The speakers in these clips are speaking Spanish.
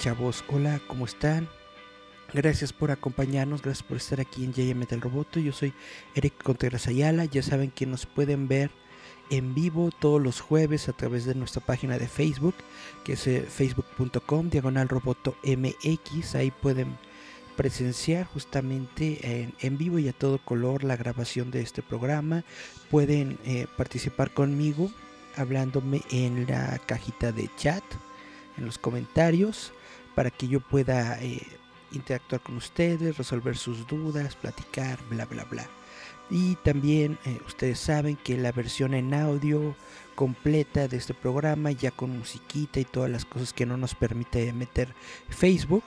Chavos, hola, ¿cómo están? Gracias por acompañarnos, gracias por estar aquí en JM Metal Roboto. Yo soy Eric Contreras Ayala. Ya saben que nos pueden ver en vivo todos los jueves a través de nuestra página de Facebook, que es eh, facebook.com diagonal roboto mx. Ahí pueden presenciar justamente en, en, vivo y a todo color la grabación de este programa. Pueden eh, participar conmigo hablándome en la cajita de chat en los comentarios para que yo pueda eh, interactuar con ustedes, resolver sus dudas, platicar, bla, bla, bla. Y también eh, ustedes saben que la versión en audio completa de este programa, ya con musiquita y todas las cosas que no nos permite meter Facebook,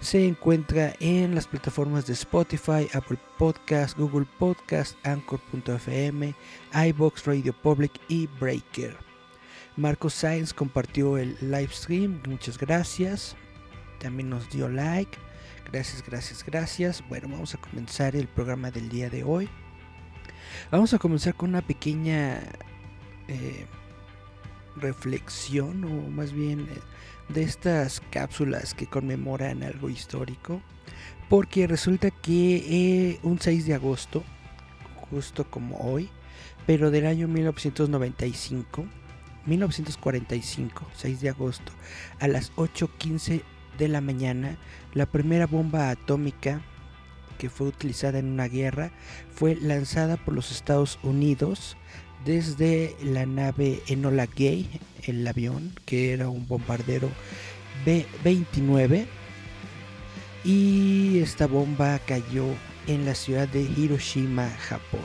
se encuentra en las plataformas de Spotify, Apple Podcast, Google Podcast, Anchor.fm, iBox, Radio Public y Breaker. Marco Sainz compartió el live stream, muchas gracias. También nos dio like. Gracias, gracias, gracias. Bueno, vamos a comenzar el programa del día de hoy. Vamos a comenzar con una pequeña eh, reflexión, o más bien eh, de estas cápsulas que conmemoran algo histórico. Porque resulta que eh, un 6 de agosto, justo como hoy, pero del año 1995, 1945, 6 de agosto, a las 8.15 de la mañana, la primera bomba atómica que fue utilizada en una guerra fue lanzada por los Estados Unidos desde la nave Enola Gay, el avión, que era un bombardero B-29, y esta bomba cayó en la ciudad de Hiroshima, Japón.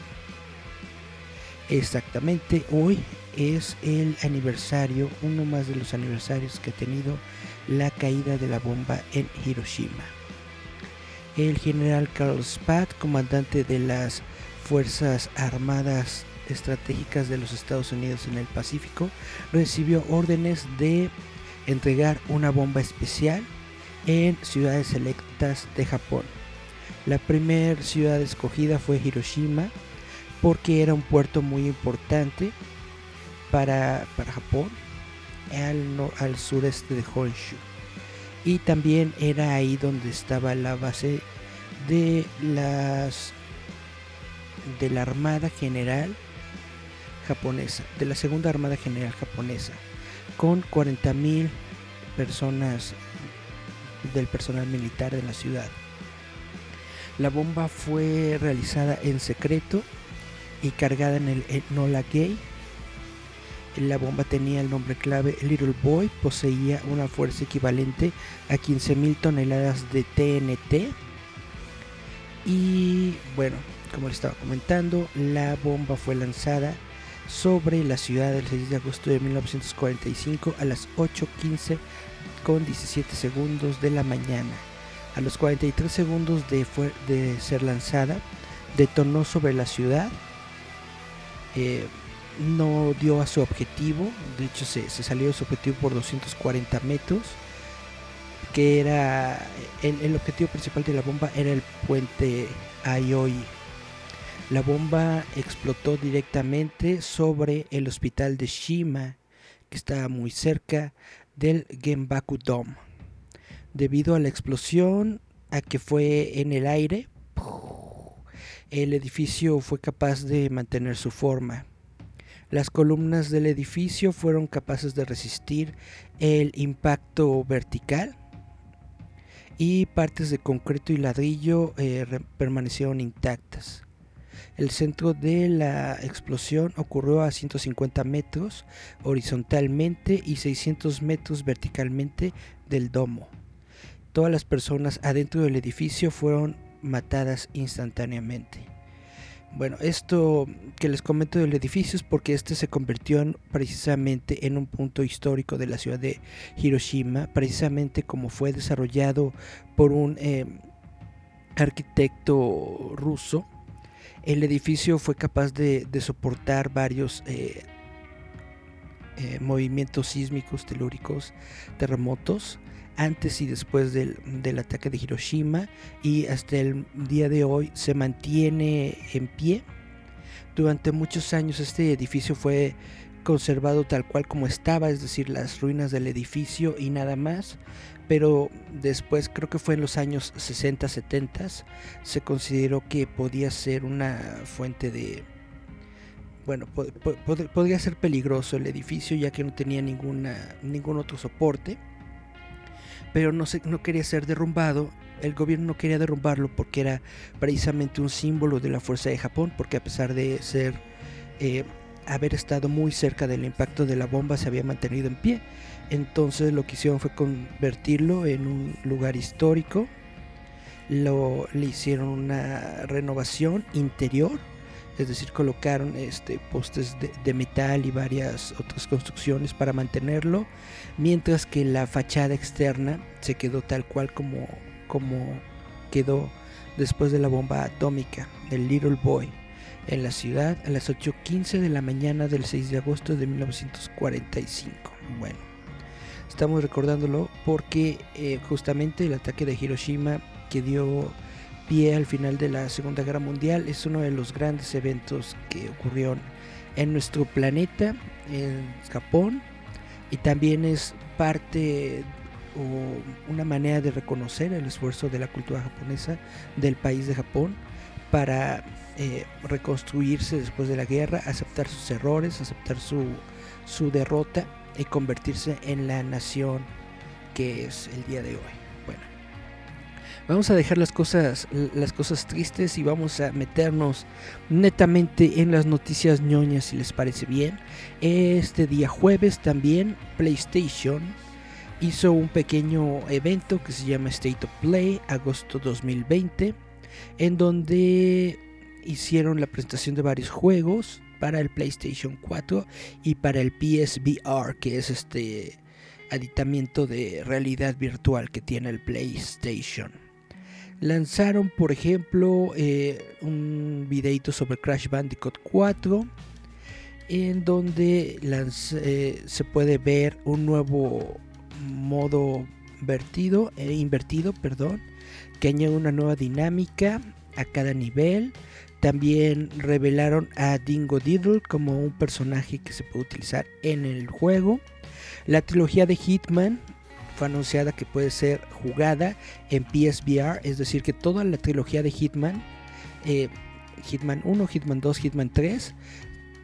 Exactamente hoy es el aniversario, uno más de los aniversarios que ha tenido la caída de la bomba en Hiroshima. El general Carl Spath, comandante de las Fuerzas Armadas Estratégicas de los Estados Unidos en el Pacífico, recibió órdenes de entregar una bomba especial en ciudades selectas de Japón. La primera ciudad escogida fue Hiroshima porque era un puerto muy importante para, Japón al, al sureste de Honshu. Y también era ahí donde estaba la base de las de la Armada General japonesa, de la Segunda Armada General japonesa, con 40.000 personas del personal militar de la ciudad. La bomba fue realizada en secreto y cargada en el Enola Gay la bomba tenía el nombre clave Little Boy, poseía una fuerza equivalente a 15.000 toneladas de TNT. Y bueno, como les estaba comentando, la bomba fue lanzada sobre la ciudad el 6 de agosto de 1945 a las 8.15 con 17 segundos de la mañana. A los 43 segundos de, ser lanzada, detonó sobre la ciudad. Eh, no dio a su objetivo, de hecho se, salió de su objetivo por 240 metros, que era el, objetivo principal de la bomba era el puente Aioi. La bomba explotó directamente sobre el hospital de Shima, que estaba muy cerca del Genbaku Dome. Debido a la explosión, a que fue en el aire, el edificio fue capaz de mantener su forma las columnas del edificio fueron capaces de resistir el impacto vertical y partes de concreto y ladrillo eh, permanecieron intactas. El centro de la explosión ocurrió a 150 metros horizontalmente y 600 metros verticalmente del domo. Todas las personas adentro del edificio fueron matadas instantáneamente. Bueno, esto que les comento del edificio es porque este se convirtió en, precisamente en un punto histórico de la ciudad de Hiroshima, precisamente como fue desarrollado por un eh, arquitecto ruso. El edificio fue capaz de, de soportar varios eh, eh, movimientos sísmicos, telúricos, terremotos antes y después del, del, ataque de Hiroshima y hasta el día de hoy se mantiene en pie. Durante muchos años este edificio fue conservado tal cual como estaba, es decir, las ruinas del edificio y nada más, pero después creo que fue en los años 60, 70 se consideró que podía ser una fuente de bueno, pod pod podría ser peligroso el edificio ya que no tenía ninguna ningún otro soporte pero no, se, no quería ser derrumbado. El gobierno no quería derrumbarlo porque era precisamente un símbolo de la fuerza de Japón, porque a pesar de ser eh, haber estado muy cerca del impacto de la bomba se había mantenido en pie. Entonces lo que hicieron fue convertirlo en un lugar histórico. Lo, le hicieron una renovación interior es decir, colocaron este, postes de, de, metal y varias otras construcciones para mantenerlo, mientras que la fachada externa se quedó tal cual como, como quedó después de la bomba atómica del Little Boy en la ciudad a las 8.15 de la mañana del 6 de agosto de 1945. Bueno, estamos recordándolo porque eh, justamente el ataque de Hiroshima que dio pie al final de la Segunda Guerra Mundial. Es uno de los grandes eventos que ocurrieron en nuestro planeta, en Japón, y también es parte o una manera de reconocer el esfuerzo de la cultura japonesa del país de Japón para eh, reconstruirse después de la guerra, aceptar sus errores, aceptar su, su derrota y convertirse en la nación que es el día de hoy. Vamos a dejar las cosas, las cosas tristes y vamos a meternos netamente en las noticias ñoñas si les parece bien. Este día jueves también PlayStation hizo un pequeño evento que se llama State of Play, agosto 2020, en donde hicieron la presentación de varios juegos para el PlayStation 4 y para el PSVR, que es este aditamiento de realidad virtual que tiene el PlayStation. Lanzaron, por ejemplo, eh, un videito sobre Crash Bandicoot 4, en donde eh, se puede ver un nuevo modo vertido, eh, invertido, perdón, que añade una nueva dinámica a cada nivel. También revelaron a Dingo Diddle como un personaje que se puede utilizar en el juego. La trilogía de Hitman fue anunciada que puede ser jugada en PSVR, es decir, que toda la trilogía de Hitman, eh, Hitman 1, Hitman 2, Hitman 3,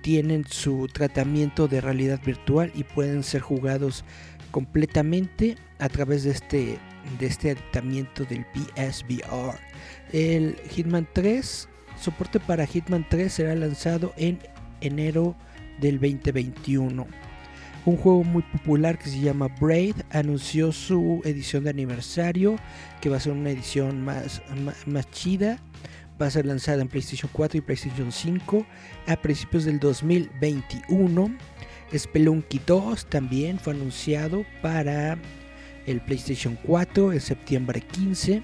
tienen su tratamiento de realidad virtual y pueden ser jugados completamente a través de este, de este adaptamiento del PSVR. El Hitman 3, soporte para Hitman 3 será lanzado en enero del 2021 un juego muy popular que se llama Braid anunció su edición de aniversario, que va a ser una edición más, más, chida. Va a ser lanzada en PlayStation 4 y PlayStation 5 a principios del 2021. Spelunky 2 también fue anunciado para el PlayStation 4 en septiembre 15.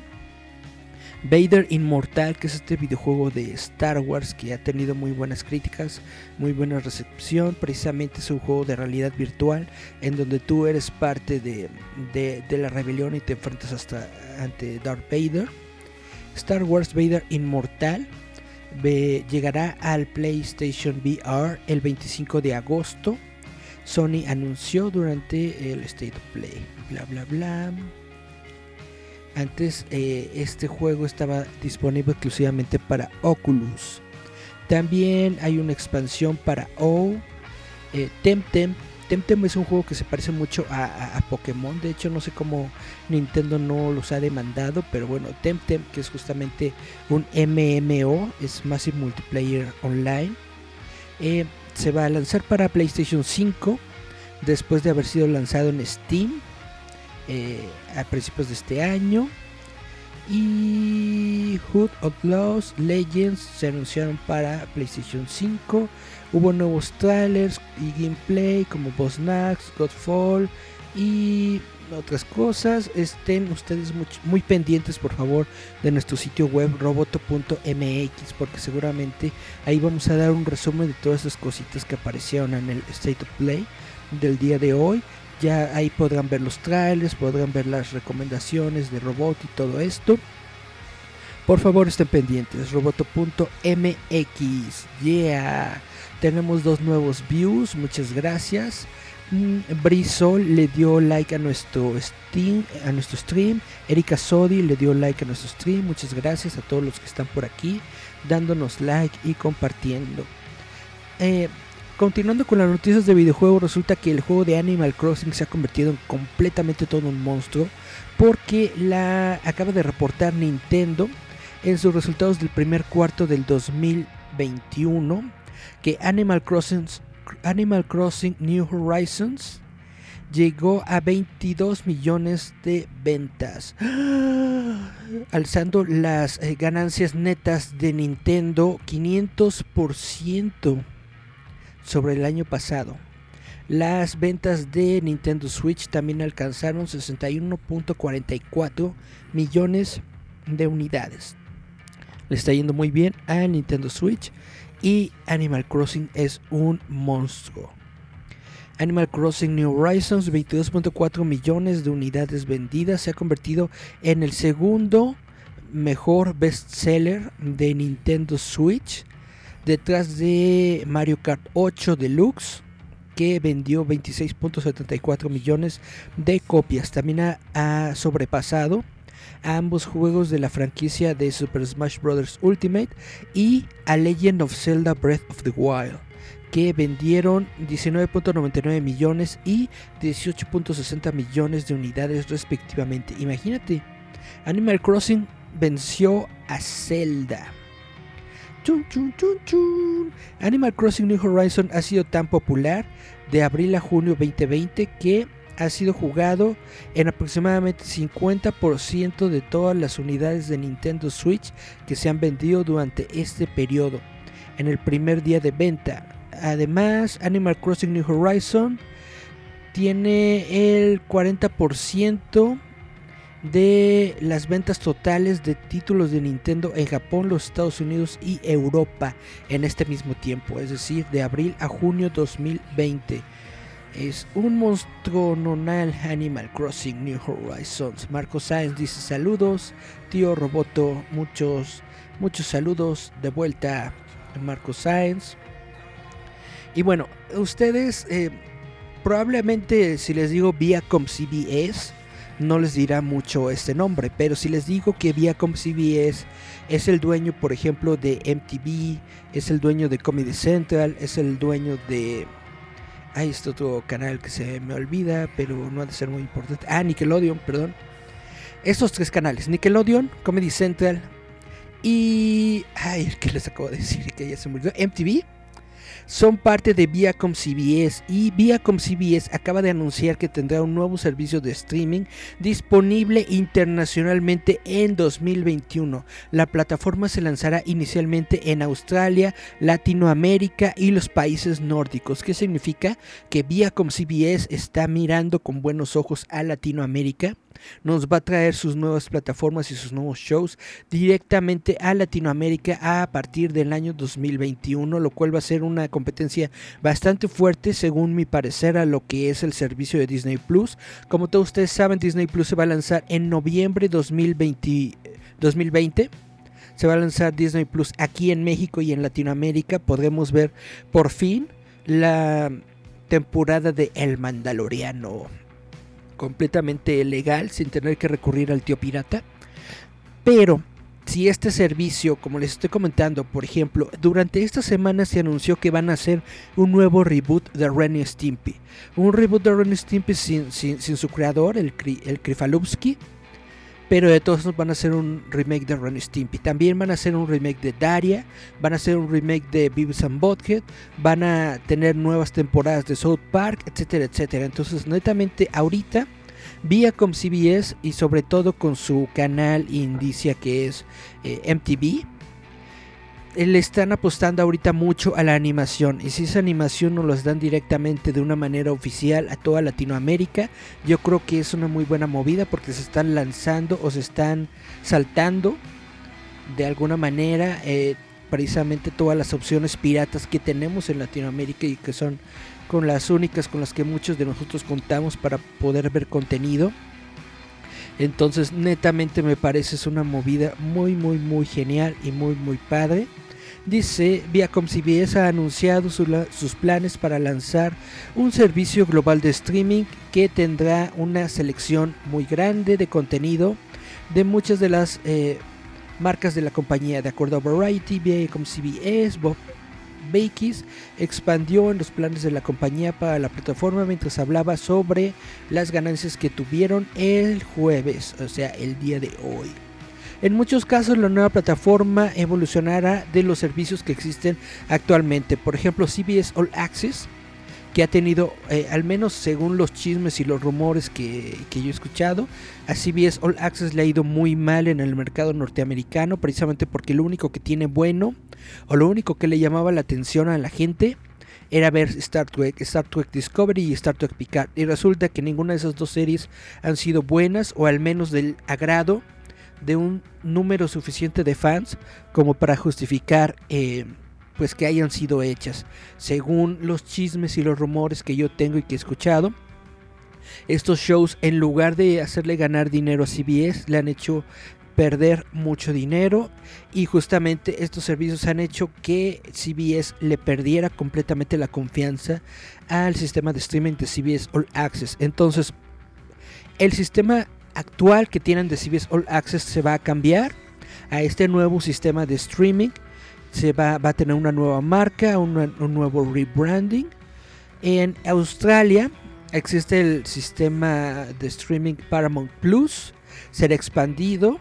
Vader Inmortal, que es este videojuego de Star Wars que ha tenido muy buenas críticas, muy buena recepción. Precisamente es un juego de realidad virtual en donde tú eres parte de, la rebelión y te enfrentas hasta ante Darth Vader. Star Wars Vader Inmortal llegará al PlayStation VR el 25 de agosto. Sony anunció durante el State of Play. Bla bla bla. Antes eh, este juego estaba disponible exclusivamente para Oculus. También hay una expansión para O. Eh, Temtem. Temtem es un juego que se parece mucho a, Pokémon. De hecho, no sé cómo Nintendo no los ha demandado. Pero bueno, Temtem, que es justamente un MMO, es Massive Multiplayer Online. Eh, se va a lanzar para PlayStation 5. Después de haber sido lanzado en Steam eh, a principios de este año. Y Hood Outlaws Legends se anunciaron para PlayStation 5. Hubo nuevos trailers y gameplay como Boss Nax, Godfall y otras cosas. Estén ustedes muy, muy, pendientes, por favor, de nuestro sitio web roboto.mx, porque seguramente ahí vamos a dar un resumen de todas esas cositas que aparecieron en el State of Play del día de hoy. Ya ahí podrán ver los trailers, podrán ver las recomendaciones de robot y todo esto. Por favor estén pendientes, roboto.mx. Yeah. Tenemos dos nuevos views, muchas gracias. Mm, Brisol le dio like a nuestro stream, a nuestro stream. Erika Sodi le dio like a nuestro stream. Muchas gracias a todos los que están por aquí dándonos like y compartiendo. Eh, continuando con las noticias de videojuegos, resulta que el juego de Animal Crossing se ha convertido en completamente todo un monstruo porque la acaba de reportar Nintendo en sus resultados del primer cuarto del 2021 que Animal Crossing, New Horizons llegó a 22 millones de ventas, alzando las eh, ganancias netas de Nintendo 500% sobre el año pasado. Las ventas de Nintendo Switch también alcanzaron 61.44 millones de unidades. Le está yendo muy bien a Nintendo Switch y Animal Crossing es un monstruo. Animal Crossing New Horizons, 22.4 millones de unidades vendidas, se ha convertido en el segundo mejor bestseller de Nintendo Switch, detrás de Mario Kart 8 Deluxe, que vendió 26.74 millones de copias. También ha, sobrepasado a ambos juegos de la franquicia de Super Smash Bros. Ultimate y a Legend of Zelda Breath of the Wild, que vendieron 19.99 millones y 18.60 millones de unidades respectivamente. Imagínate, Animal Crossing venció a Zelda. Animal Crossing New Horizon ha sido tan popular de abril a junio 2020 que ha sido jugado en aproximadamente 50% de todas las unidades de Nintendo Switch que se han vendido durante este periodo, en el primer día de venta. Además, Animal Crossing New Horizon tiene el 40% de las ventas totales de títulos de Nintendo en Japón, los Estados Unidos y Europa en este mismo tiempo, es decir, de abril a junio 2020 es un monstruo nonal Animal Crossing New Horizons. Marco Sáenz dice saludos. Tío Roboto, muchos, muchos saludos de vuelta Marco Sáenz. Y bueno, ustedes eh, probablemente si les digo Viacom CBS no les dirá mucho este nombre, pero si les digo que Viacom CBS es el dueño, por ejemplo, de MTV, es el dueño de Comedy Central, es el dueño de Ahí está otro canal que se me olvida, pero no ha de ser muy importante. Ah, Nickelodeon, perdón. Estos tres canales, Nickelodeon, Comedy Central y... Ay, ¿qué les acabo de decir? Que ya se murió. MTV son parte de Viacom CBS y Viacom CBS acaba de anunciar que tendrá un nuevo servicio de streaming disponible internacionalmente en 2021. La plataforma se lanzará inicialmente en Australia, Latinoamérica y los países nórdicos. ¿Qué significa? Que Viacom CBS está mirando con buenos ojos a Latinoamérica nos va a traer sus nuevas plataformas y sus nuevos shows directamente a Latinoamérica a partir del año 2021, lo cual va a ser una competencia bastante fuerte según mi parecer a lo que es el servicio de Disney Plus. Como todos ustedes saben, Disney Plus se va a lanzar en noviembre 2020. 2020 se va a lanzar Disney Plus aquí en México y en Latinoamérica. Podremos ver por fin la temporada de El Mandaloriano completamente legal sin tener que recurrir al tío pirata. Pero si este servicio, como les estoy comentando, por ejemplo, durante esta semana se anunció que van a hacer un nuevo reboot de Ren Stimpy. Un reboot de Ren Stimpy sin, sin, su creador, el, el. Pero de todos van a hacer un remake de Ren Stimpy. También van a hacer un remake de Daria. Van a hacer un remake de Beavis and Butthead. Van a tener nuevas temporadas de South Park, etcétera, etcétera. Entonces, netamente, ahorita Viacom CBS y sobre todo con su canal indicia que es eh, MTV le están apostando ahorita mucho a la animación y si esa animación nos las dan directamente de una manera oficial a toda Latinoamérica yo creo que es una muy buena movida porque se están lanzando o se están saltando de alguna manera eh, precisamente todas las opciones piratas que tenemos en Latinoamérica y que son con las únicas con las que muchos de nosotros contamos para poder ver contenido entonces netamente me parece es una movida muy muy muy genial y muy muy padre Dice, Viacom CBS ha anunciado sus planes para lanzar un servicio global de streaming que tendrá una selección muy grande de contenido de muchas de las eh, marcas de la compañía. De acuerdo a Variety, Viacom CBS, Bob Bakis expandió en los planes de la compañía para la plataforma mientras hablaba sobre las ganancias que tuvieron el jueves, o sea, el día de hoy. En muchos casos la nueva plataforma evolucionará de los servicios que existen actualmente. Por ejemplo, CBS All Access, que ha tenido, eh, al menos según los chismes y los rumores que, que, yo he escuchado, a CBS All Access le ha ido muy mal en el mercado norteamericano, precisamente porque lo único que tiene bueno, o lo único que le llamaba la atención a la gente, era ver Star Trek, Star Trek Discovery y Star Trek Picard. Y resulta que ninguna de esas dos series han sido buenas, o al menos del agrado de un número suficiente de fans como para justificar eh, pues que hayan sido hechas. Según los chismes y los rumores que yo tengo y que he escuchado, estos shows en lugar de hacerle ganar dinero a CBS le han hecho perder mucho dinero y justamente estos servicios han hecho que CBS le perdiera completamente la confianza al sistema de streaming de CBS All Access. Entonces, el sistema actual que tienen de CBS All Access se va a cambiar a este nuevo sistema de streaming. Se va, a tener una nueva marca, un nuevo rebranding. En Australia existe el sistema de streaming Paramount Plus. Será expandido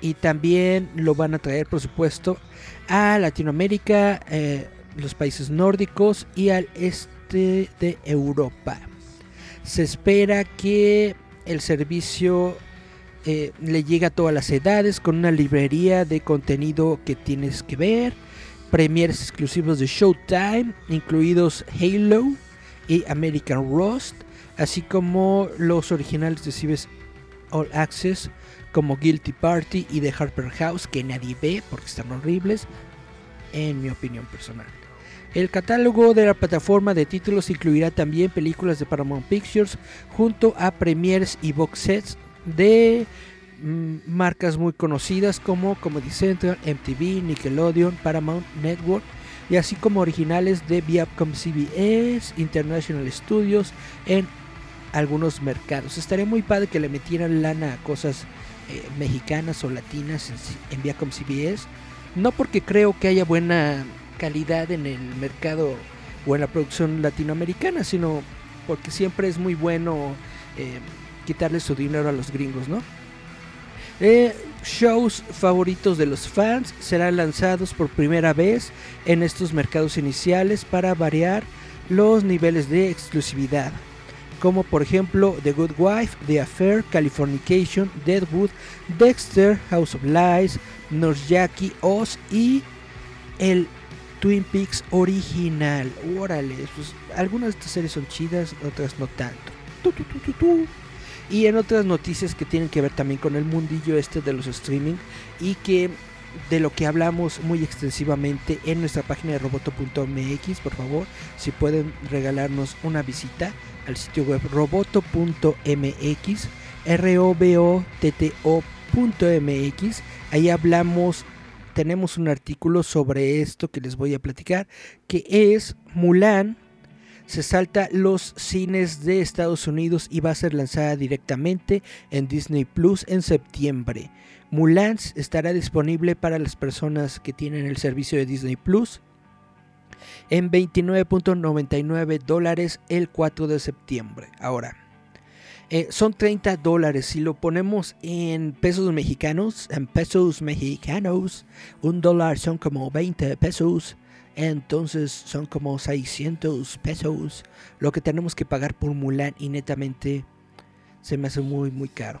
y también lo van a traer, por supuesto, a Latinoamérica, eh, los países nórdicos y al este de Europa. Se espera que el servicio eh, le llega a todas las edades con una librería de contenido que tienes que ver, premiers exclusivos de Showtime, incluidos Halo y American Rust, así como los originales de CBS All Access como Guilty Party y The Harper House que nadie ve porque están horribles, en mi opinión personal. El catálogo de la plataforma de títulos incluirá también películas de Paramount Pictures junto a premiers y box sets de marcas muy conocidas como Comedy Central, MTV, Nickelodeon, Paramount Network y así como originales de Viacom CBS, International Studios en algunos mercados. Estaría muy padre que le metieran lana a cosas eh, mexicanas o latinas en, en Viacom CBS. No porque creo que haya buena calidad en el mercado o en la producción latinoamericana, sino porque siempre es muy bueno eh, quitarle su dinero a los gringos, ¿no? Eh, shows favoritos de los fans serán lanzados por primera vez en estos mercados iniciales para variar los niveles de exclusividad, como por ejemplo The Good Wife, The Affair, Californication, Deadwood, Dexter, House of Lies, Nurse Jackie, Oz y el Twin Peaks original. Órale, pues, algunas de estas series son chidas, otras no tanto. Y en otras noticias que tienen que ver también con el mundillo este de los streaming y que de lo que hablamos muy extensivamente en nuestra página de roboto.mx, por favor, si pueden regalarnos una visita al sitio web roboto.mx, r o b o t t o.mx, ahí hablamos tenemos un artículo sobre esto que les voy a platicar, que es Mulan se salta los cines de Estados Unidos y va a ser lanzada directamente en Disney Plus en septiembre. Mulan estará disponible para las personas que tienen el servicio de Disney Plus en 29.99 dólares el 4 de septiembre. Ahora, eh, son 30 dólares. Si lo ponemos en pesos mexicanos, en pesos mexicanos, un dólar son como 20 pesos. Entonces son como 600 pesos lo que tenemos que pagar por Mulan y netamente se me hace muy, muy caro.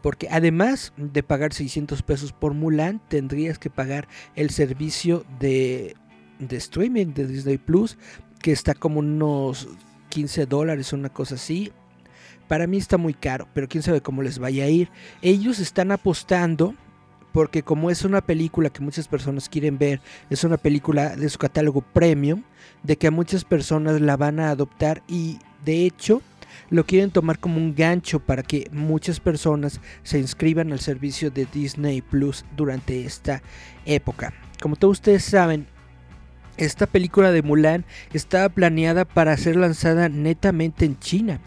Porque además de pagar 600 pesos por Mulan, tendrías que pagar el servicio de, streaming de Disney Plus, que está como unos 15 dólares, una cosa así. Para mí está muy caro, pero quién sabe cómo les vaya a ir. Ellos están apostando, porque como es una película que muchas personas quieren ver, es una película de su catálogo premium, de que a muchas personas la van a adoptar y de hecho lo quieren tomar como un gancho para que muchas personas se inscriban al servicio de Disney Plus durante esta época. Como todos ustedes saben, esta película de Mulan estaba planeada para ser lanzada netamente en China.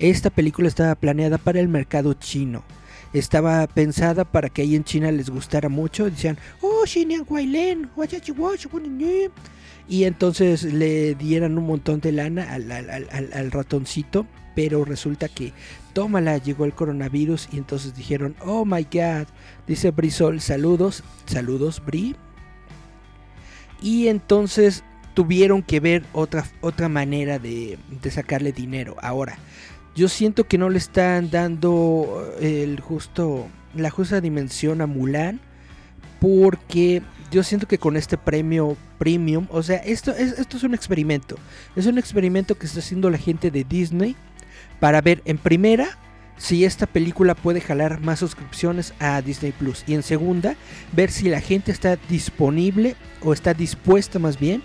Esta película estaba planeada para el mercado chino. Estaba pensada para que ahí en China les gustara mucho. Decían, oh, y entonces le dieran un montón de lana al, al ratoncito pero resulta que tómala, llegó el coronavirus y entonces dijeron, oh my god, dice Brisol, saludos, saludos Bri. Y entonces tuvieron que ver otra, otra manera de, de sacarle dinero. Ahora, yo siento que no le están dando el justo, la justa dimensión a Mulan porque yo siento que con este premio premium, o sea, esto es, esto es un experimento. Es un experimento que está haciendo la gente de Disney para ver en primera si esta película puede jalar más suscripciones a Disney Plus y en segunda ver si la gente está disponible o está dispuesta más bien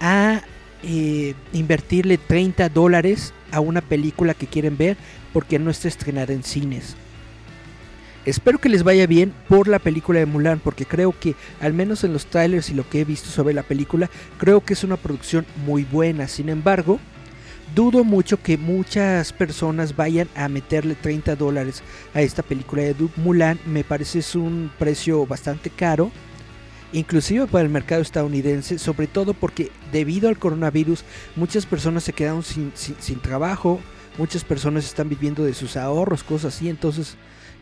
a eh, invertirle 30 dólares a una película que quieren ver porque no está estrenada en cines. Espero que les vaya bien por la película de Mulan, porque creo que, al menos en los trailers y lo que he visto sobre la película, creo que es una producción muy buena. Sin embargo, dudo mucho que muchas personas vayan a meterle 30 dólares a esta película de Mulan. Me parece es un precio bastante caro. Inclusive para el mercado estadounidense, sobre todo porque debido al coronavirus muchas personas se quedaron sin, trabajo, muchas personas están viviendo de sus ahorros, cosas así, entonces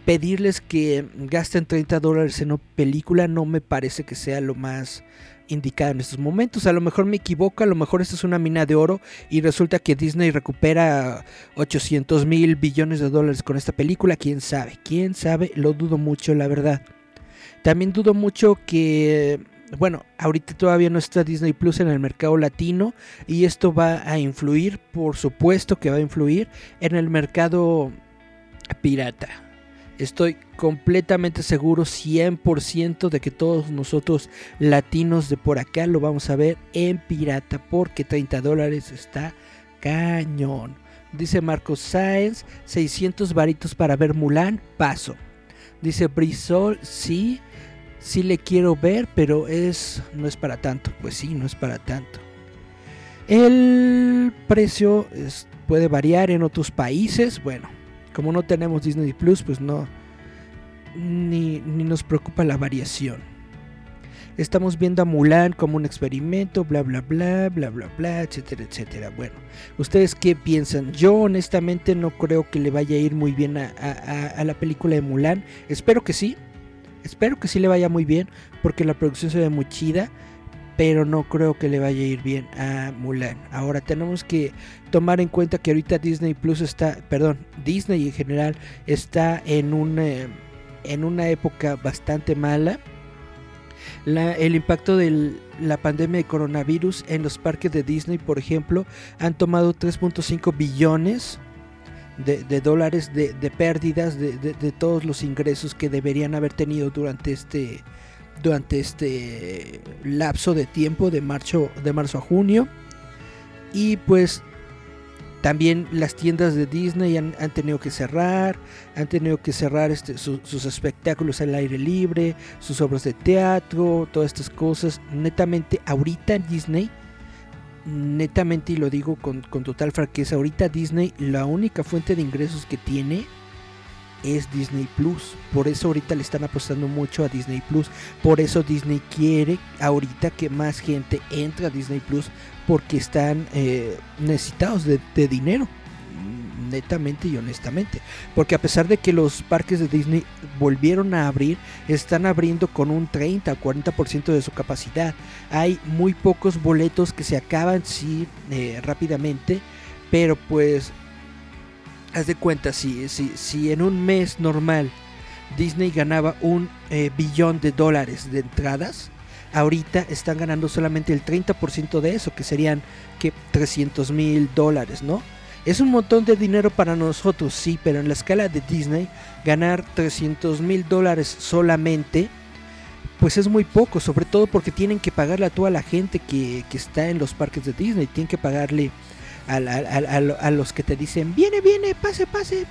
pedirles que gasten 30 dólares en una película no me parece que sea lo más indicada en estos momentos. A lo mejor me equivoco, a lo mejor esta es una mina de oro y resulta que Disney recupera 800 mil billones de dólares con esta película. Quién sabe, quién sabe, lo dudo mucho, la verdad. También dudo mucho que, bueno, ahorita todavía no está Disney Plus en el mercado latino y esto va a influir, por supuesto que va a influir en el mercado pirata. Estoy completamente seguro 100% de que todos nosotros latinos de por acá lo vamos a ver en pirata porque 30 dólares está cañón. Dice Marcos Sáenz, 600 varitos para ver Mulan, paso. Dice Brisol, sí, sí le quiero ver, pero es no es para tanto. Pues sí, no es para tanto. El precio puede variar en otros países. Bueno, como no tenemos Disney Plus, pues no, ni, nos preocupa la variación. Estamos viendo a Mulan como un experimento, bla, bla, bla, bla, bla, bla, etcétera, etcétera. Bueno, ¿ustedes qué piensan? Yo honestamente no creo que le vaya a ir muy bien a la película de Mulan. Espero que sí. Espero que sí le vaya muy bien porque la producción se ve muy chida pero no creo que le vaya a ir bien a Mulan. Ahora tenemos que tomar en cuenta que ahorita Disney Plus está, perdón, Disney en general está en un eh, en una época bastante mala. el impacto de la pandemia de coronavirus en los parques de Disney, por ejemplo, han tomado 3.5 billones de, dólares de, pérdidas de, de, todos los ingresos que deberían haber tenido durante este durante este lapso de tiempo de marzo, de marzo a junio. Y pues también las tiendas de Disney han, tenido que cerrar, han tenido que cerrar este, sus espectáculos al aire libre, sus obras de teatro, todas estas cosas. Netamente, ahorita Disney, netamente, y lo digo con, con total franqueza, ahorita Disney, la única fuente de ingresos que tiene es Disney Plus. Por eso ahorita le están apostando mucho a Disney Plus. Por eso Disney quiere ahorita que más gente entre a Disney Plus porque están eh, necesitados de, dinero netamente y honestamente. Porque a pesar de que los parques de Disney volvieron a abrir, están abriendo con un 30 o 40% de su capacidad. Hay muy pocos boletos que se acaban, sí, eh, rápidamente. Pero pues haz de cuenta, si, si, si en un mes normal Disney ganaba un eh, billón de dólares de entradas, ahorita están ganando solamente el 30% de eso, que serían que 300 mil dólares, ¿no? Es un montón de dinero para nosotros, sí, pero en la escala de Disney, ganar 300 mil dólares solamente, pues es muy poco, sobre todo porque tienen que pagarle a toda la gente que, que está en los parques de Disney, tienen que pagarle a, a, los que te dicen, viene, viene, pase, pase,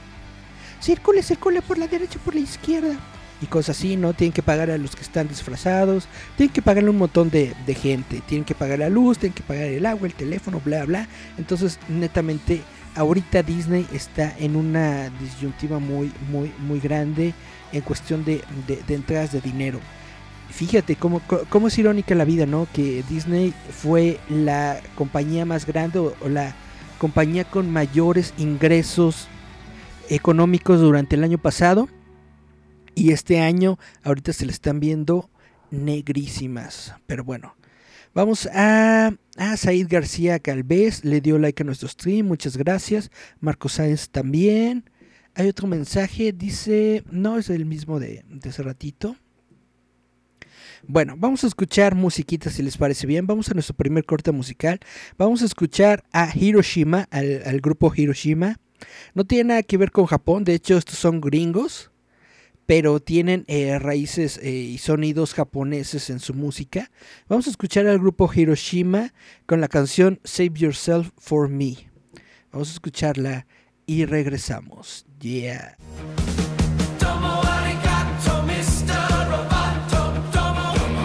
circule, circule por la derecha, por la izquierda. Y cosas así, ¿no? Tienen que pagar a los que están disfrazados, tienen que pagarle un montón de, de gente, tienen que pagar la luz, tienen que pagar el agua, el teléfono, bla, bla. Entonces, netamente, ahorita Disney está en una disyuntiva muy, muy, muy grande en cuestión de, de, entradas de dinero. Fíjate cómo, cómo, es irónica la vida, ¿no? Que Disney fue la compañía más grande o la compañía con mayores ingresos económicos durante el año pasado y este año ahorita se le están viendo negrísimas. Pero bueno, vamos a, a Said García Calvez, le dio like a nuestro stream, muchas gracias. Marco Sáenz también. Hay otro mensaje, dice, no es el mismo de, hace ratito. Bueno, vamos a escuchar musiquita si les parece bien. Vamos a nuestro primer corte musical. Vamos a escuchar a Hiroshima, al, grupo Hiroshima. No tiene nada que ver con Japón, de hecho estos son gringos, pero tienen eh, raíces eh, y sonidos japoneses en su música. Vamos a escuchar al grupo Hiroshima con la canción Save Yourself for Me. Vamos a escucharla y regresamos. Yeah.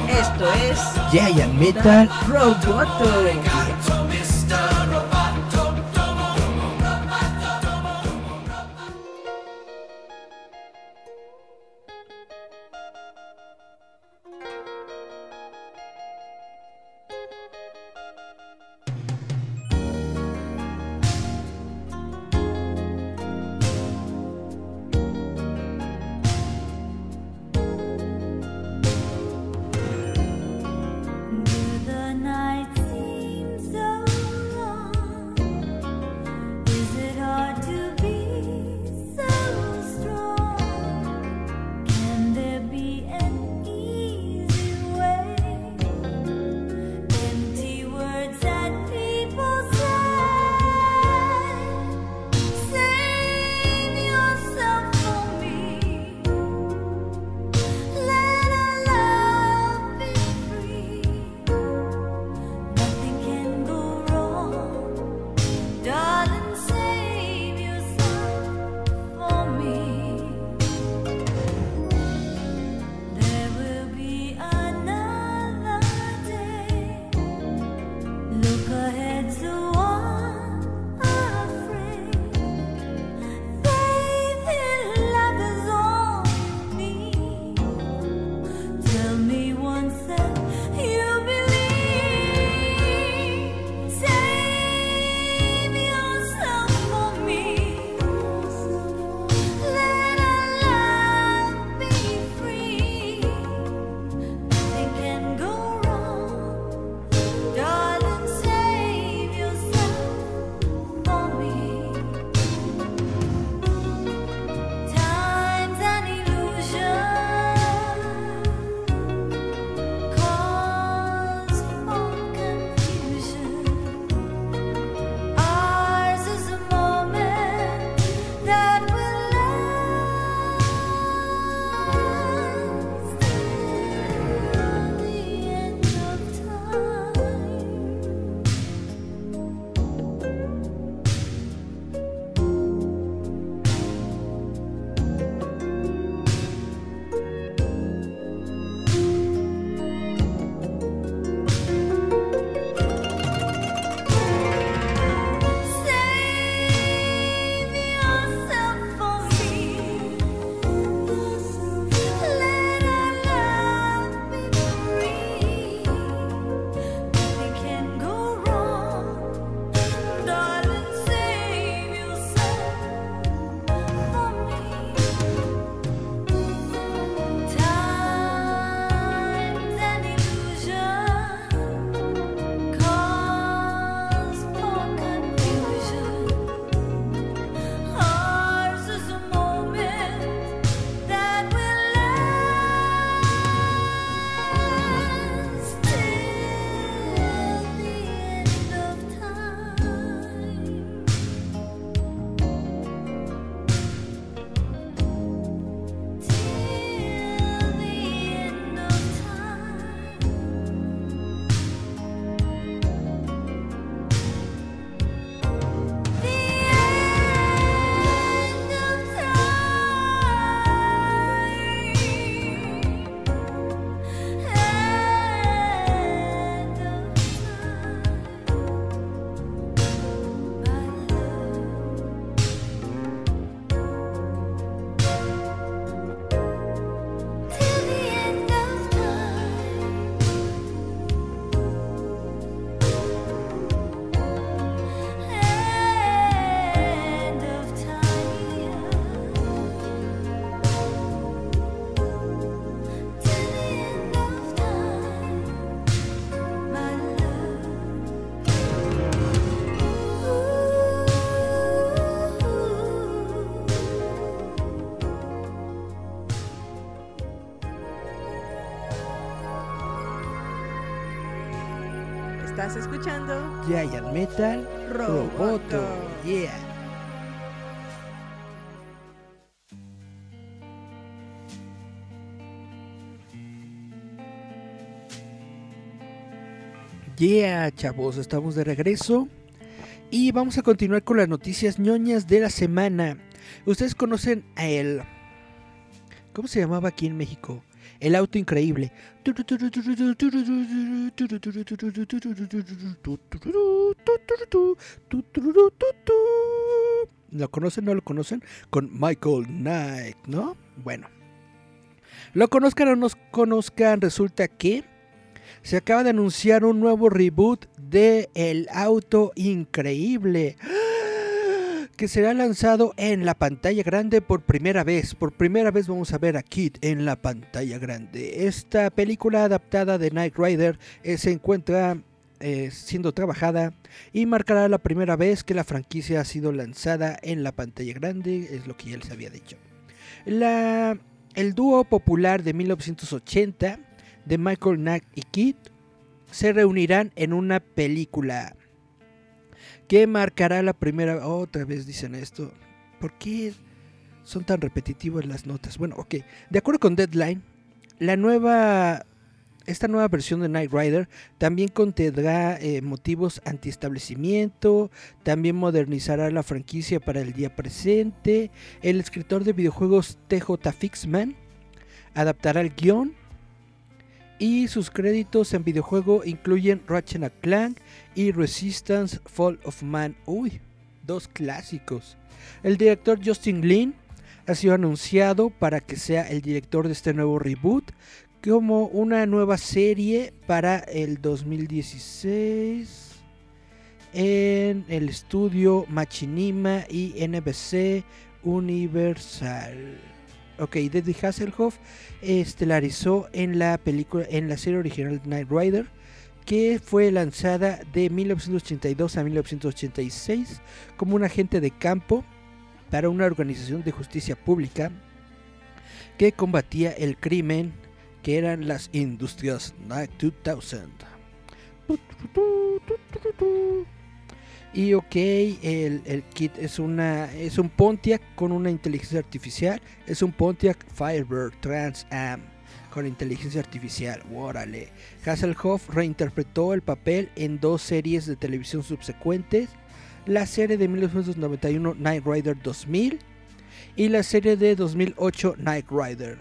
Esto es Giant Metal Roboto. Estás escuchando Giant Metal Roboto. Roboto. Yeah. Yeah, chavos, estamos de regreso y vamos a continuar con las noticias ñoñas de la semana. Ustedes conocen a el ¿Cómo se llamaba aquí en México? El auto increíble. ¿Lo conocen? ¿No lo conocen? Con Michael Knight, ¿no? Bueno. Lo conozcan o no conozcan, resulta que se acaba de anunciar un nuevo reboot de El Auto Increíble que será lanzado en la pantalla grande por primera vez. Por primera vez vamos a ver a Kid en la pantalla grande. Esta película adaptada de Knight Rider eh, se encuentra eh, siendo trabajada y marcará la primera vez que la franquicia ha sido lanzada en la pantalla grande, es lo que ya les había dicho. La, el dúo popular de 1980 de Michael Knight y Kid se reunirán en una película que marcará la primera. Otra vez dicen esto. ¿Por qué son tan repetitivas las notas? Bueno, ok. De acuerdo con Deadline, la nueva. Esta nueva versión de Knight Rider también contendrá eh, motivos antiestablecimiento, también modernizará la franquicia para el día presente. El escritor de videojuegos TJ Fixman adaptará el guion y sus créditos en videojuego incluyen Ratchet Clank y Resistance Fall of Man. Uy, dos clásicos. El director Justin Lin ha sido anunciado para que sea el director de este nuevo reboot como una nueva serie para el 2016 en el estudio Machinima y NBC Universal. Ok, David Hasselhoff estelarizó en la película, en la serie original Night Rider, que fue lanzada de 1982 a 1986 como un agente de campo para una organización de justicia pública que combatía el crimen que eran las industrias Night 2000. Y ok, el, el, kit es una es un Pontiac con una inteligencia artificial. Es un Pontiac Firebird Trans Am con inteligencia artificial. Órale. Hasselhoff reinterpretó el papel en dos series de televisión subsecuentes. La serie de 1991 Night Rider 2000 y la serie de 2008 Night Rider.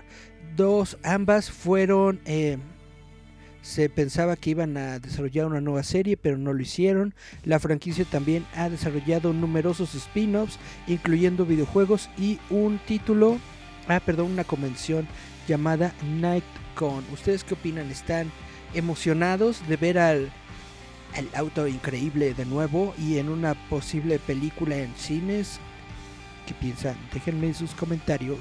Dos, ambas fueron... Eh, se pensaba que iban a desarrollar una nueva serie, pero no lo hicieron. La franquicia también ha desarrollado numerosos spin-offs, incluyendo videojuegos y un título, ah, perdón, una convención llamada NightCon. ¿Ustedes qué opinan? ¿Están emocionados de ver al, al auto increíble de nuevo y en una posible película en cines? ¿Qué piensan? Déjenme sus comentarios.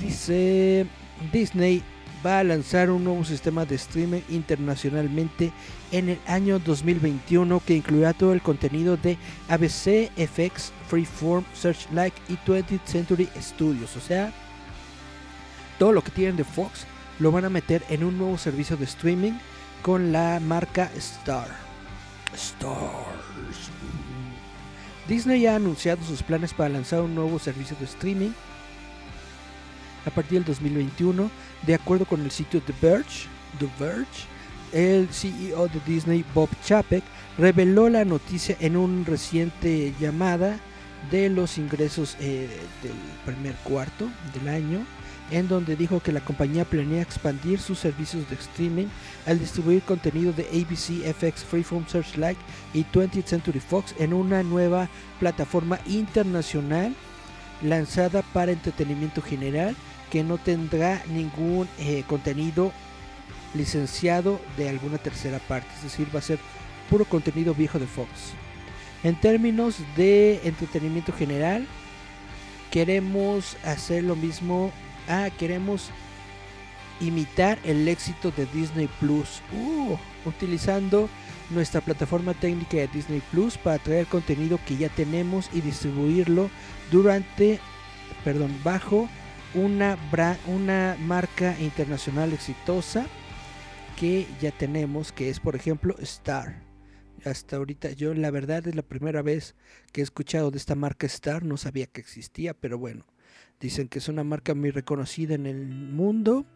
Dice Disney va a lanzar un nuevo sistema de streaming internacionalmente en el año 2021 que incluirá todo el contenido de ABC, FX, Freeform, Searchlight y 20th Century Studios. O sea, todo lo que tienen de Fox lo van a meter en un nuevo servicio de streaming con la marca Star. Stars. Disney ha anunciado sus planes para lanzar un nuevo servicio de streaming a partir del 2021 de acuerdo con el sitio The Verge, The Verge, el CEO de Disney, Bob Chapek, reveló la noticia en una reciente llamada de los ingresos eh, del primer cuarto del año, en donde dijo que la compañía planea expandir sus servicios de streaming al distribuir contenido de ABC, FX, Freeform Searchlight y 20th Century Fox en una nueva plataforma internacional lanzada para entretenimiento general que no tendrá ningún eh, contenido licenciado de alguna tercera parte, es decir, va a ser puro contenido viejo de Fox. En términos de entretenimiento general, queremos hacer lo mismo. Ah, queremos imitar el éxito de Disney Plus, uh, utilizando nuestra plataforma técnica de Disney Plus para traer contenido que ya tenemos y distribuirlo durante, perdón, bajo una, una marca internacional exitosa que ya tenemos, que es por ejemplo Star. Hasta ahorita yo la verdad es la primera vez que he escuchado de esta marca Star, no sabía que existía, pero bueno, dicen que es una marca muy reconocida en el mundo.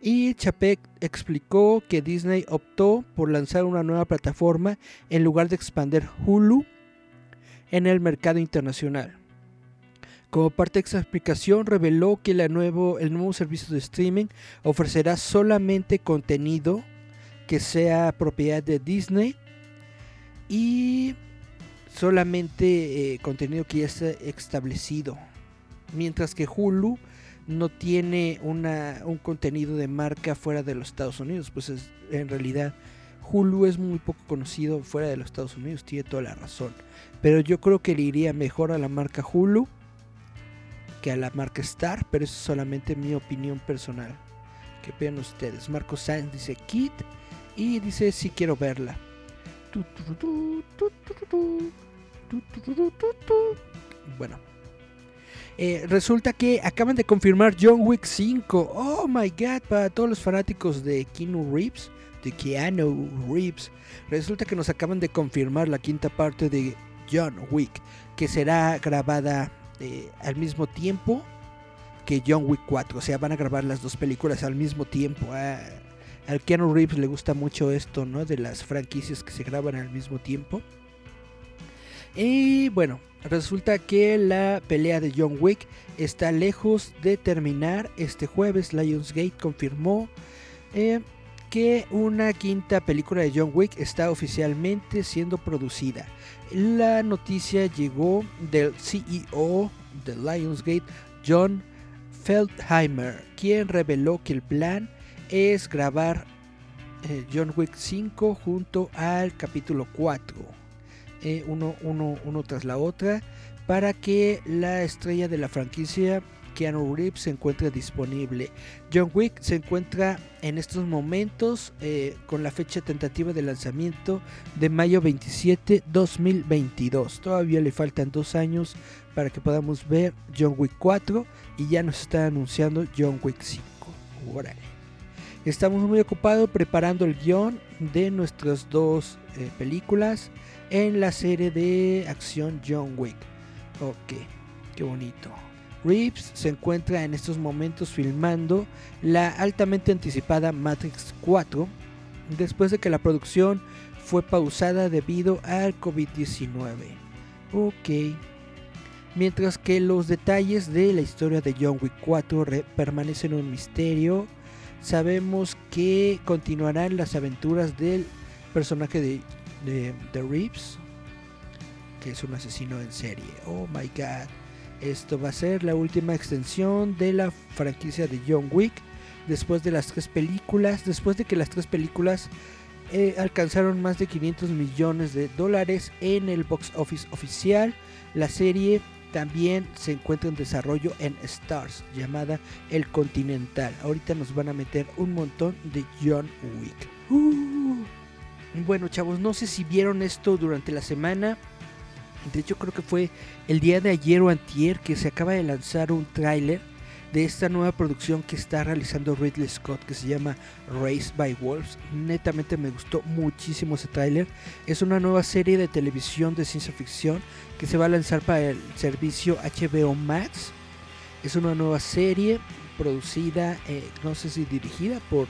Y Chapek explicó que Disney optó por lanzar una nueva plataforma en lugar de expandir Hulu en el mercado internacional. Como parte de esa explicación, reveló que el nuevo servicio de streaming ofrecerá solamente contenido que sea propiedad de Disney y solamente eh, contenido que ya está establecido. Mientras que Hulu no tiene un contenido de marca fuera de los Estados Unidos. Pues es, en realidad Hulu es muy poco conocido fuera de los Estados Unidos, tiene toda la razón. Pero yo creo que le iría mejor a la marca Hulu que a la marca Star, pero eso es solamente mi opinión personal. Que vean ustedes. Marco Sáenz dice Kit y dice si quiero verla. Bueno. Eh, resulta que acaban de confirmar John Wick 5. Oh my god, para todos los fanáticos de Keanu Reeves, de Keanu Reeves. Resulta que nos acaban de confirmar la quinta parte de John Wick, que será grabada eh, al mismo tiempo que John Wick 4. O sea, van a grabar las dos películas al mismo tiempo. Al Keanu Reeves le gusta mucho esto, ¿no? De las franquicias que se graban al mismo tiempo. Y bueno, resulta que la pelea de John Wick está lejos de terminar. Este jueves Lionsgate confirmó eh, que una quinta película de John Wick está oficialmente siendo producida. La noticia llegó del CEO de Lionsgate, John Feldheimer, quien reveló que el plan es grabar eh, John Wick 5 junto al capítulo 4, eh, uno, uno tras la otra, para que la estrella de la franquicia Keanu Reeves se encuentra disponible. John Wick se encuentra en estos momentos eh, con la fecha tentativa de lanzamiento de mayo 27 2022. Todavía le faltan dos años para que podamos ver John Wick 4 y ya nos está anunciando John Wick 5. Estamos muy ocupados preparando el guion de nuestras dos eh, películas en la serie de acción John Wick. Ok, qué bonito. Reeves se encuentra en estos momentos filmando la altamente anticipada Matrix 4 después de que la producción fue pausada debido al COVID-19. Ok. Mientras que los detalles de la historia de John Wick 4 permanecen un misterio, sabemos que continuarán las aventuras del personaje de, de, de Reeves, que es un asesino en serie. Oh my god. Esto va a ser la última extensión de la franquicia de John Wick. Después de las tres películas, después de que las tres películas eh, alcanzaron más de 500 millones de dólares en el box office oficial, la serie también se encuentra en desarrollo en Stars, llamada El Continental. Ahorita nos van a meter un montón de John Wick. Uh. Bueno, chavos, no sé si vieron esto durante la semana. De hecho, creo que fue el día de ayer o antier que se acaba de lanzar un tráiler de esta nueva producción que está realizando Ridley Scott que se llama Race by Wolves. Netamente me gustó muchísimo ese tráiler. Es una nueva serie de televisión de ciencia ficción que se va a lanzar para el servicio HBO Max. Es una nueva serie producida, eh, no sé si dirigida por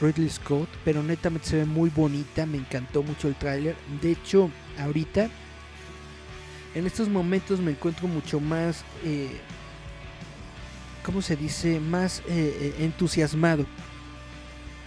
Ridley Scott, pero netamente se ve muy bonita. Me encantó mucho el tráiler. De hecho, ahorita en estos momentos me encuentro mucho más, eh, ¿cómo se dice? Más eh, eh, entusiasmado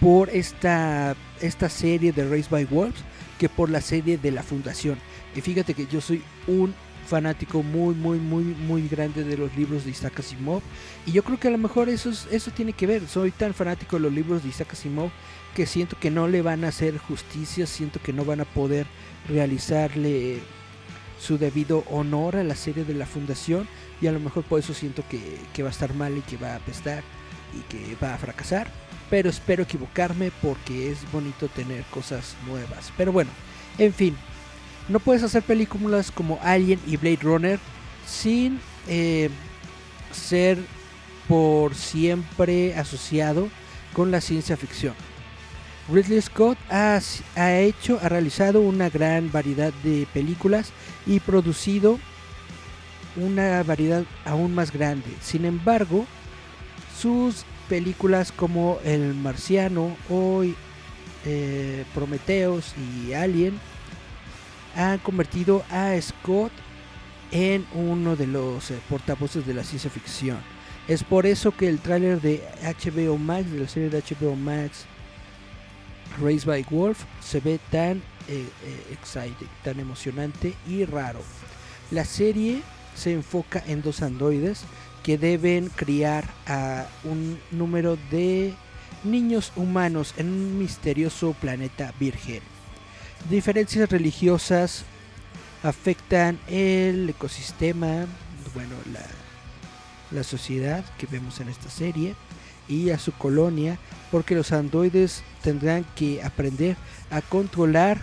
por esta, esta serie de Race by Wolves que por la serie de la Fundación. Y fíjate que yo soy un fanático muy, muy, muy, muy grande de los libros de Isaac Asimov. Y yo creo que a lo mejor eso, eso tiene que ver. Soy tan fanático de los libros de Isaac Asimov que siento que no le van a hacer justicia, siento que no van a poder realizarle su debido honor a la serie de la fundación y a lo mejor por eso siento que, va a estar mal y que va a apestar y que va a fracasar. Pero espero equivocarme porque es bonito tener cosas nuevas. Pero bueno, en fin, no puedes hacer películas como Alien y Blade Runner sin eh, ser por siempre asociado con la ciencia ficción. Ridley Scott ha, ha, hecho, ha realizado una gran variedad de películas y producido una variedad aún más grande. Sin embargo, sus películas como El Marciano o eh, Prometheus y Alien han convertido a Scott en uno de los eh, portavoces de la ciencia ficción. Es por eso que el tráiler de HBO Max, de la serie de HBO Max, Raised by Wolf, se ve tan eh, exciting, tan emocionante y raro. La serie se enfoca en dos androides que deben criar a un número de niños humanos en un misterioso planeta virgen. Diferencias religiosas afectan el ecosistema, bueno, la sociedad que vemos en esta serie y a su colonia, porque los androides tendrán que aprender a controlar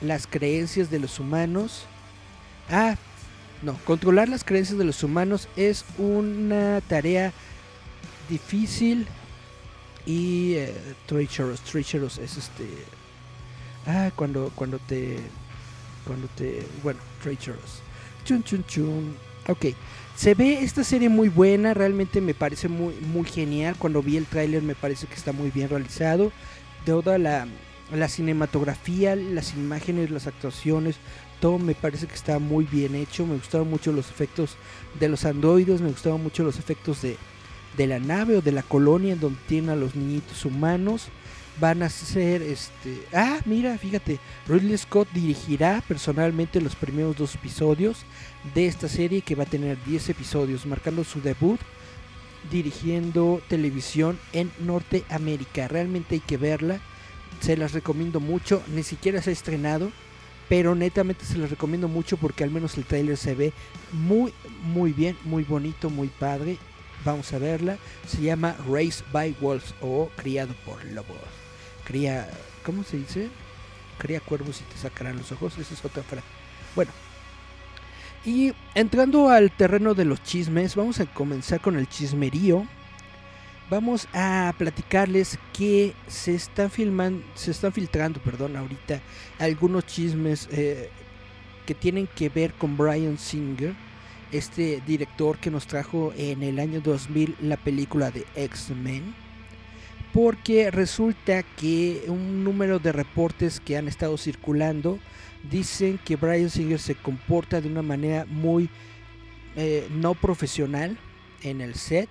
las creencias de los humanos, a no, controlar las creencias de los humanos es una tarea difícil y eh, treacherous, es este ah cuando cuando te cuando te bueno treacherous. Chun chun chun. Ok se ve esta serie muy buena realmente me parece muy muy genial cuando vi el tráiler me parece que está muy bien realizado toda la la cinematografía las imágenes las actuaciones me parece que está muy bien hecho. Me gustaron mucho los efectos de los androides, me gustaron mucho los efectos de, de la nave o de la colonia donde tienen a los niñitos humanos. Van a ser este. Ah, mira, fíjate. Ridley Scott dirigirá personalmente los primeros dos episodios de esta serie que va a tener 10 episodios, marcando su debut dirigiendo televisión en Norteamérica. Realmente hay que verla. Se las recomiendo mucho. Ni siquiera se ha estrenado pero netamente se los recomiendo mucho porque al menos el trailer se ve muy, muy bien, muy bonito, muy padre. Vamos a verla. Se llama Race by Wolves o Criado por Lobos. Cría, ¿cómo se dice? Cría cuervos y te sacarán los ojos. Esa es otra frase. Bueno. Y entrando al terreno de los chismes, vamos a comenzar con el chismerío vamos a platicarles que se están filmando, se están filtrando, perdón, ahorita algunos chismes eh, que tienen que ver con Brian Singer, este director que nos trajo en el año 2000 la película de X-Men. Porque resulta que un número de reportes que han estado circulando dicen que Brian Singer se comporta de una manera muy eh, no profesional en el set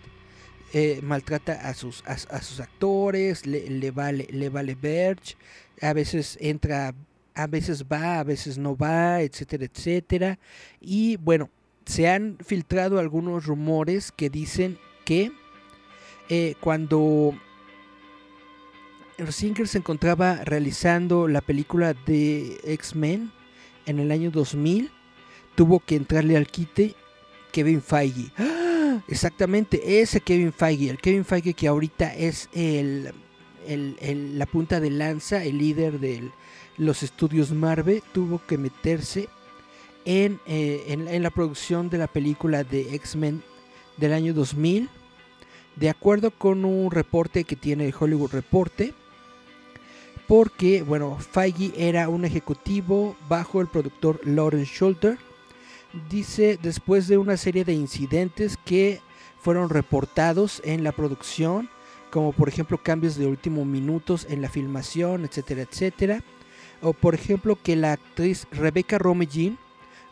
eh, maltrata a sus, a, sus actores, le, vale, le vale Verge, a veces entra, a veces va, a veces no va, etcétera, etcétera. Y bueno, se han filtrado algunos rumores que dicen que eh, cuando Singer se encontraba realizando la película de X-Men en el año 2000, tuvo que entrarle al quite Kevin Feige. ¡Ah! Exactamente, ese Kevin Feige, el Kevin Feige que ahorita es la punta de lanza, el líder de los estudios Marvel, tuvo que meterse en, eh, en, la producción de la película de X-Men del año 2000. De acuerdo con un reporte que tiene el Hollywood Reporte, porque, bueno, Feige era un ejecutivo bajo el productor Lawrence Schulter dice después de una serie de incidentes que fueron reportados en la producción, como por ejemplo cambios de último minutos en la filmación, etcétera, etcétera. O por ejemplo que la actriz Rebecca Romijn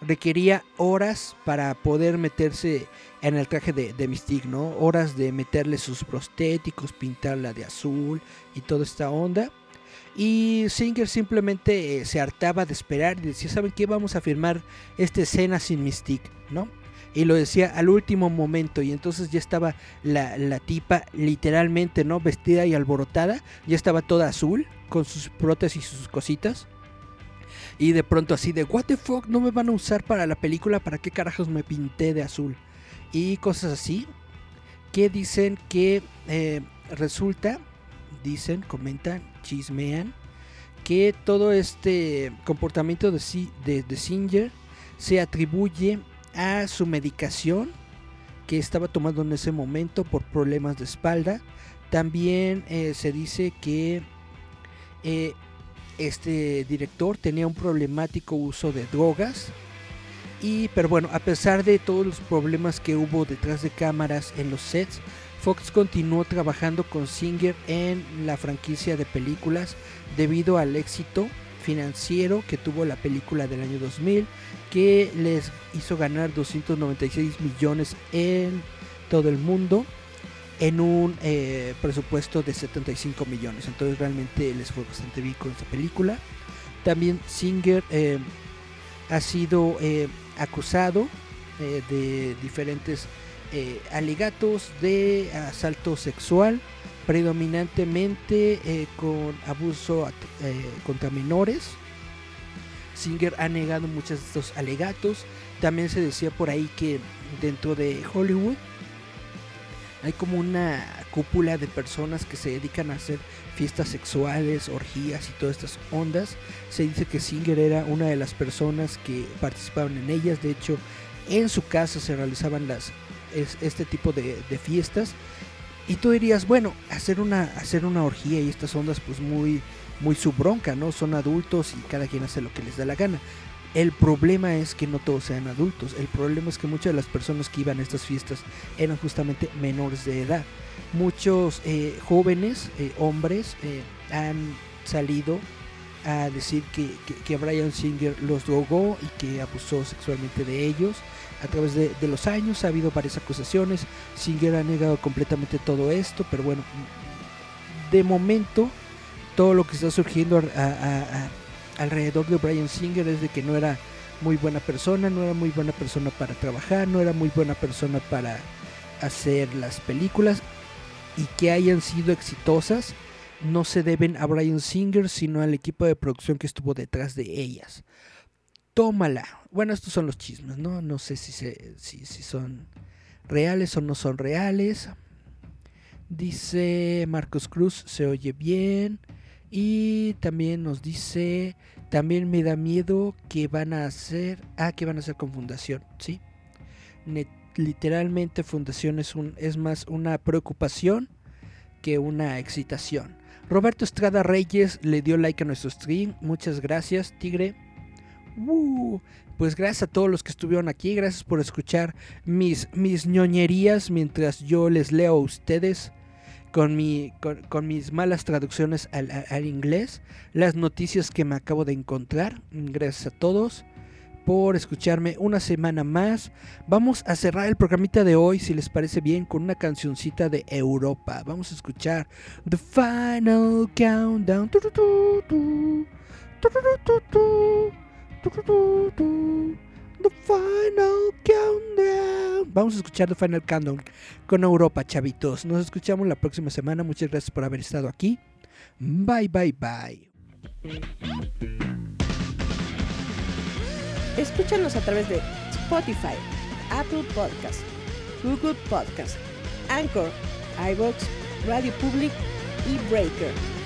requería horas para poder meterse en el traje de, de, Mystique, ¿no? Horas de meterle sus prostéticos, pintarla de azul y toda esta onda. Y Singer simplemente eh, se hartaba de esperar y decía, ¿saben qué? Vamos a firmar esta escena sin Mystique, ¿no? Y lo decía al último momento y entonces ya estaba la, la tipa literalmente, ¿no? Vestida y alborotada, ya estaba toda azul con sus prótesis y sus cositas. Y de pronto así de, what the fuck, no me van a usar para la película, ¿para qué carajos me pinté de azul? Y cosas así, que dicen que eh, resulta dicen, comentan, chismean, que todo este comportamiento de, de, Singer se atribuye a su medicación que estaba tomando en ese momento por problemas de espalda. También eh, se dice que Eh, este director tenía un problemático uso de drogas. Y, pero bueno, a pesar de todos los problemas que hubo detrás de cámaras en los sets, Fox continuó trabajando con Singer en la franquicia de películas debido al éxito financiero que tuvo la película del año 2000, que les hizo ganar 296 millones en todo el mundo en un eh, presupuesto de 75 millones. Entonces realmente les fue bastante bien con esta película. También Singer eh, ha sido eh, acusado de diferentes alegatos de asalto sexual, predominantemente con abuso contra menores. Singer ha negado muchos de estos alegatos. También se decía por ahí que dentro de Hollywood hay como una cúpula de personas que se dedican a hacer fiestas sexuales, orgías y todas estas ondas. Se dice que Singer era una de las personas que participaban en ellas. De hecho, en su casa se realizaban las, este tipo de, fiestas. Y tú dirías, bueno, hacer una, hacer una orgía y estas ondas pues muy, muy su bronca, ¿no? Son adultos y cada quien hace lo que les da la gana. El problema es que no todos sean adultos. El problema es que muchas de las personas que iban a estas fiestas eran justamente menores de edad. Muchos eh, jóvenes, eh, hombres, eh, han salido a decir que, que, Brian Singer los drogó y que abusó sexualmente de ellos. A través de, los años ha habido varias acusaciones. Singer ha negado completamente todo esto, pero bueno, de momento todo lo que está surgiendo alrededor de Brian Singer es de que no era muy buena persona, no era muy buena persona para trabajar, no era muy buena persona para hacer las películas y que hayan sido exitosas no se deben a Brian Singer sino al equipo de producción que estuvo detrás de ellas. Tómala. Bueno, estos son los chismes, ¿no? No sé si, se, si, son reales o no son reales. Dice Marcos Cruz, se oye bien. Y también nos dice, también me da miedo que van a hacer, ah, que van a hacer con fundación, ¿sí? literalmente fundación es, un, es más una preocupación que una excitación. Roberto Estrada Reyes le dio like a nuestro stream, muchas gracias, Tigre. Uh, pues gracias a todos los que estuvieron aquí, gracias por escuchar mis, mis ñoñerías mientras yo les leo a ustedes con, mi, con, mis malas traducciones al, inglés, las noticias que me acabo de encontrar. Gracias a todos por escucharme una semana más. Vamos a cerrar el programita de hoy, si les parece bien, con una cancioncita de Europa. Vamos a escuchar The Final Countdown. The Final Countdown. Vamos a escuchar The Final Countdown con Europa, chavitos. Nos escuchamos la próxima semana. Muchas gracias por haber estado aquí. Bye, bye, bye. Escúchanos a través de Spotify, Apple Podcast, Google Podcast, Anchor, iVoox, Radio Public y Breaker.